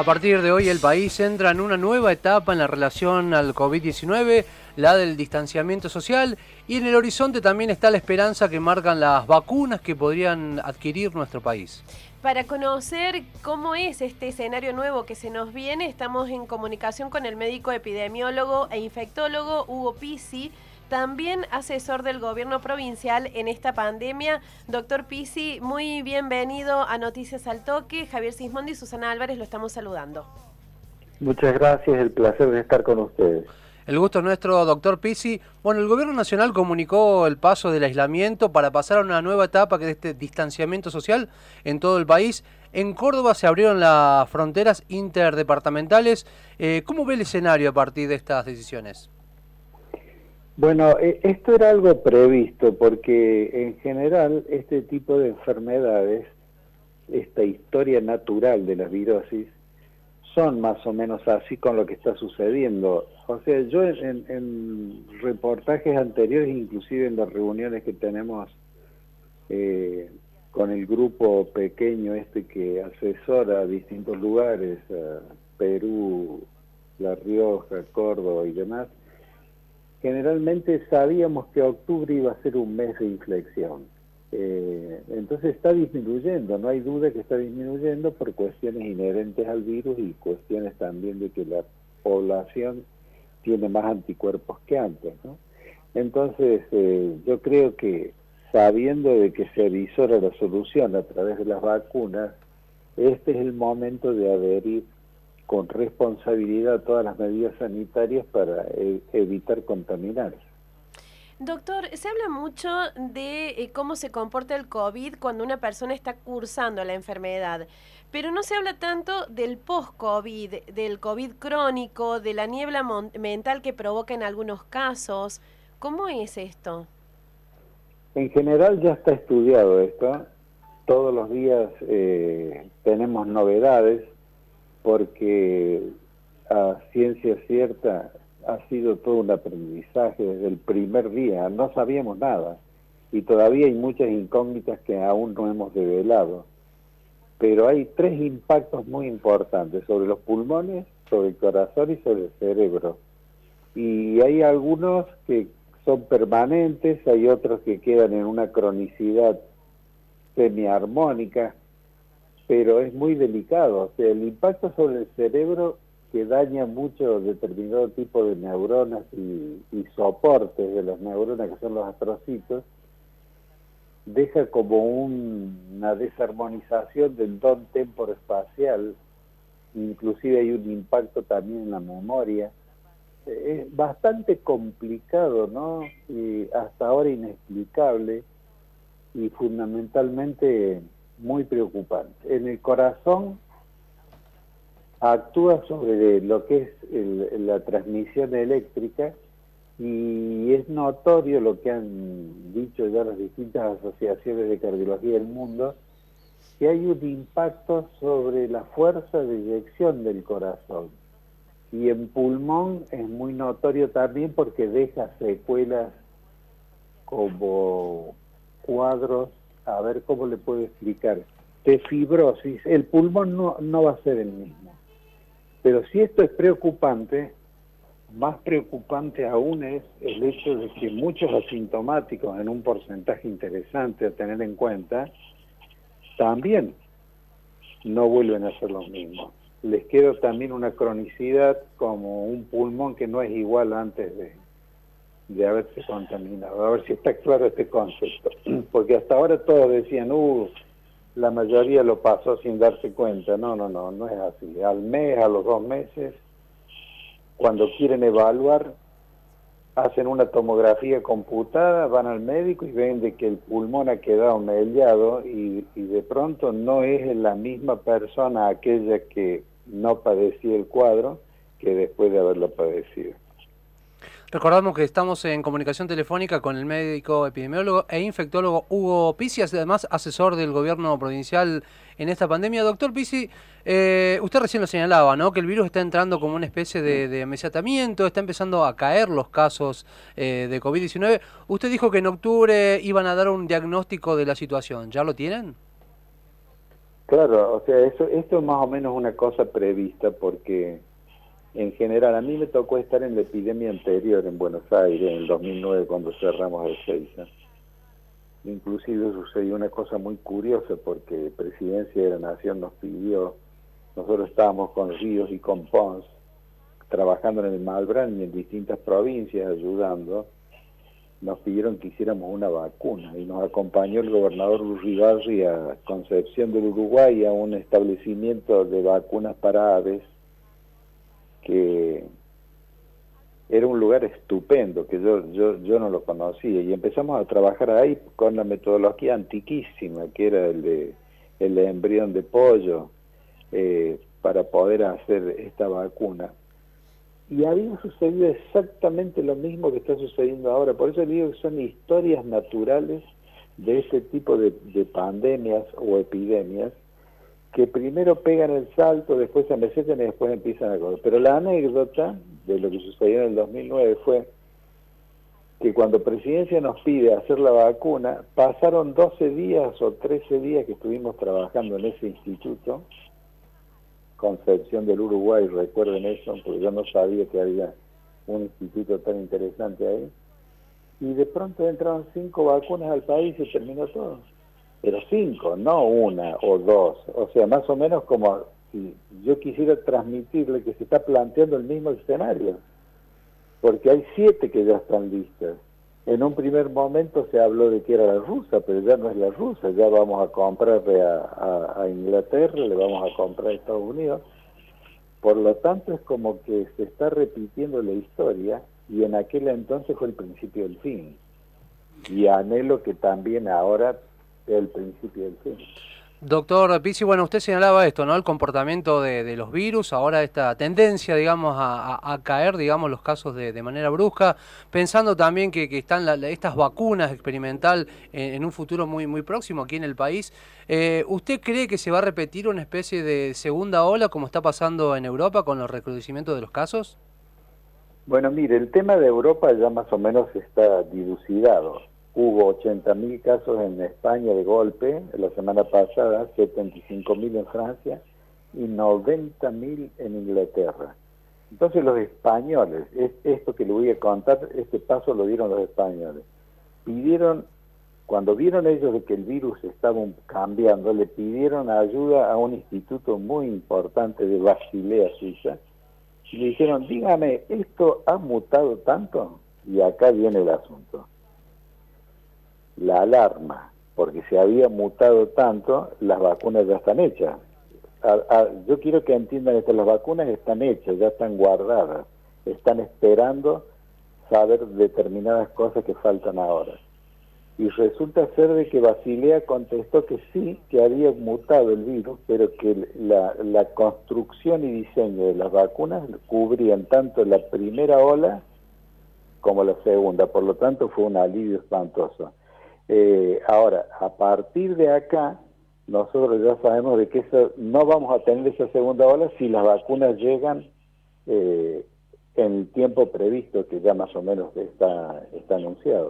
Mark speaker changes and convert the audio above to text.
Speaker 1: A partir de hoy el país entra en una nueva etapa en la relación al COVID-19, la del distanciamiento social, y en el horizonte también está la esperanza que marcan las vacunas que podrían adquirir nuestro país.
Speaker 2: Para conocer cómo es este escenario nuevo que se nos viene, estamos en comunicación con el médico epidemiólogo e infectólogo Hugo Pisi también asesor del gobierno provincial en esta pandemia. Doctor Pisi, muy bienvenido a Noticias al Toque. Javier Sismondi y Susana Álvarez lo estamos saludando.
Speaker 3: Muchas gracias, el placer de estar con ustedes.
Speaker 1: El gusto es nuestro, doctor Pisi. Bueno, el gobierno nacional comunicó el paso del aislamiento para pasar a una nueva etapa que es este distanciamiento social en todo el país. En Córdoba se abrieron las fronteras interdepartamentales. Eh, ¿Cómo ve el escenario a partir de estas decisiones?
Speaker 3: Bueno, e, esto era algo previsto porque en general este tipo de enfermedades, esta historia natural de las virosis, son más o menos así con lo que está sucediendo. O sea, yo en, reportajes anteriores, inclusive en las reuniones que tenemos eh, con el grupo pequeño este que asesora a distintos lugares, Perú, La Rioja, Córdoba y demás, generalmente sabíamos que octubre iba a ser un mes de inflexión. Eh, entonces está disminuyendo, no hay duda que está disminuyendo por cuestiones inherentes al virus y cuestiones también de que la población tiene más anticuerpos que antes. ¿no? Entonces eh, yo creo que sabiendo de que se avisora la solución a través de las vacunas, este es el momento de adherir con responsabilidad todas las medidas sanitarias para e, evitar contaminarse.
Speaker 2: Doctor, se habla mucho de eh, cómo se comporta el COVID cuando una persona está cursando la enfermedad, pero no se habla tanto del post-COVID, del COVID crónico, de la niebla mental que provoca en algunos casos. ¿Cómo es esto?
Speaker 3: En general ya está estudiado esto. Todos los días eh, tenemos novedades porque a ciencia cierta ha sido todo un aprendizaje desde el primer día, no sabíamos nada y todavía hay muchas incógnitas que aún no hemos develado. Pero hay tres impactos muy importantes sobre los pulmones, sobre el corazón y sobre el cerebro. Y hay algunos que son permanentes, hay otros que quedan en una cronicidad semiarmónica, pero es muy delicado. O sea, el impacto sobre el cerebro que daña mucho determinado tipo de neuronas y, soportes de las neuronas, que son los astrocitos, deja como una desarmonización del don espacial inclusive hay un impacto también en la memoria. Es bastante complicado, ¿no? Y hasta ahora inexplicable y fundamentalmente muy preocupante. En el corazón actúa sobre lo que es la transmisión eléctrica y es notorio lo que han dicho ya las distintas asociaciones de cardiología del mundo, que hay un impacto sobre la fuerza de eyección del corazón. Y en pulmón es muy notorio también porque deja secuelas como cuadros a ver cómo le puedo explicar, de fibrosis, el pulmón no, no va a ser el mismo. Pero si esto es preocupante, más preocupante aún es el hecho de que muchos asintomáticos, en un porcentaje interesante a tener en cuenta, también no vuelven a ser los mismos. Les queda también una cronicidad como un pulmón que no es igual antes de, de haberse contaminado. A ver si está claro este concepto. Porque hasta ahora todos decían, uh, la mayoría lo pasó sin darse cuenta. No, no, no, no es así. Al mes, a los dos meses, cuando quieren evaluar, hacen una tomografía computada, van al médico y ven de que el pulmón ha quedado mellado y, y de pronto no es la misma persona aquella que no padecía el cuadro que después de haberlo padecido.
Speaker 1: Recordamos que estamos en comunicación telefónica con el médico epidemiólogo e infectólogo Hugo Pisi, además asesor del gobierno provincial en esta pandemia. Doctor Pisi, eh, usted recién lo señalaba, ¿no? Que el virus está entrando como una especie de, de está empezando a caer los casos eh, de COVID-19. Usted dijo que en octubre iban a dar un diagnóstico de la situación. ¿Ya lo tienen?
Speaker 3: Claro, o sea, eso, esto es más o menos una cosa prevista porque en general a mí me tocó estar en la epidemia anterior en Buenos Aires, en el 2009 cuando cerramos el Seiza. Inclusive sucedió una cosa muy curiosa porque Presidencia de la Nación nos pidió, nosotros estábamos con Ríos y con Pons, trabajando en el Malbrán y en distintas provincias ayudando, nos pidieron que hiciéramos una vacuna y nos acompañó el gobernador Urribarri a Concepción del Uruguay a un establecimiento de vacunas para aves que era un lugar estupendo que yo, yo, yo no lo conocía y empezamos a trabajar ahí con la metodología antiquísima que era el de el embrión de pollo eh, para poder hacer esta vacuna y había sucedido exactamente lo mismo que está sucediendo ahora. Por eso digo que son historias naturales de este tipo de, pandemias o epidemias que primero pegan el salto, después se mesetan y después empiezan a correr. Pero la anécdota de lo que sucedió en el 2009 fue que cuando Presidencia nos pide hacer la vacuna, pasaron 12 días o 13 días que estuvimos trabajando en ese instituto, Concepción del Uruguay, recuerden eso, porque yo no sabía que había un instituto tan interesante ahí. Y de pronto entraron cinco vacunas al país y terminó todo. Pero cinco, no una o dos. O sea, más o menos como si yo quisiera transmitirle que se está planteando el mismo escenario. Porque hay siete que ya están listas en un primer momento se habló de que era la rusa, pero ya no es la rusa, ya vamos a comprarle a, Inglaterra, le vamos a comprar a Estados Unidos. Por lo tanto, es como que se está repitiendo la historia y en aquel entonces fue el principio del fin. Y anhelo que también ahora sea el principio del fin.
Speaker 1: Doctor Pizzi, bueno, usted señalaba esto, ¿no? El comportamiento de, los virus, ahora esta tendencia, digamos, a, caer, digamos, los casos de, manera brusca, pensando también que, están estas vacunas experimental en, un futuro muy, muy próximo aquí en el país. Eh, ¿Usted cree que se va a repetir una especie de segunda ola como está pasando en Europa con los recrudecimientos de los casos?
Speaker 3: Bueno, mire, el tema de Europa ya más o menos está dilucidado. Hubo 80.000 casos en España de golpe la semana pasada, 75.000 en Francia y 90.000 en Inglaterra. Entonces los españoles, esto que le voy a contar, este paso lo dieron los españoles, pidieron, cuando vieron ellos de que el virus estaba cambiando, le pidieron ayuda a un instituto muy importante de Basilea, Suiza, y le dijeron, dígame, ¿esto ha mutado tanto? Y acá viene el asunto la alarma, porque se había mutado tanto, las vacunas ya están hechas. yo quiero que entiendan que las vacunas están hechas, ya están guardadas, están esperando saber determinadas cosas que faltan ahora. Y resulta ser de que Basilea contestó que sí, que había mutado el virus, pero que la, la construcción y diseño de las vacunas cubrían tanto la primera ola como la segunda. Por lo tanto, fue un alivio espantoso. Eh, ahora, a partir de acá, nosotros ya sabemos de que eso, no vamos a tener esa segunda ola si las vacunas llegan eh, en el tiempo previsto, que ya más o menos está, está anunciado.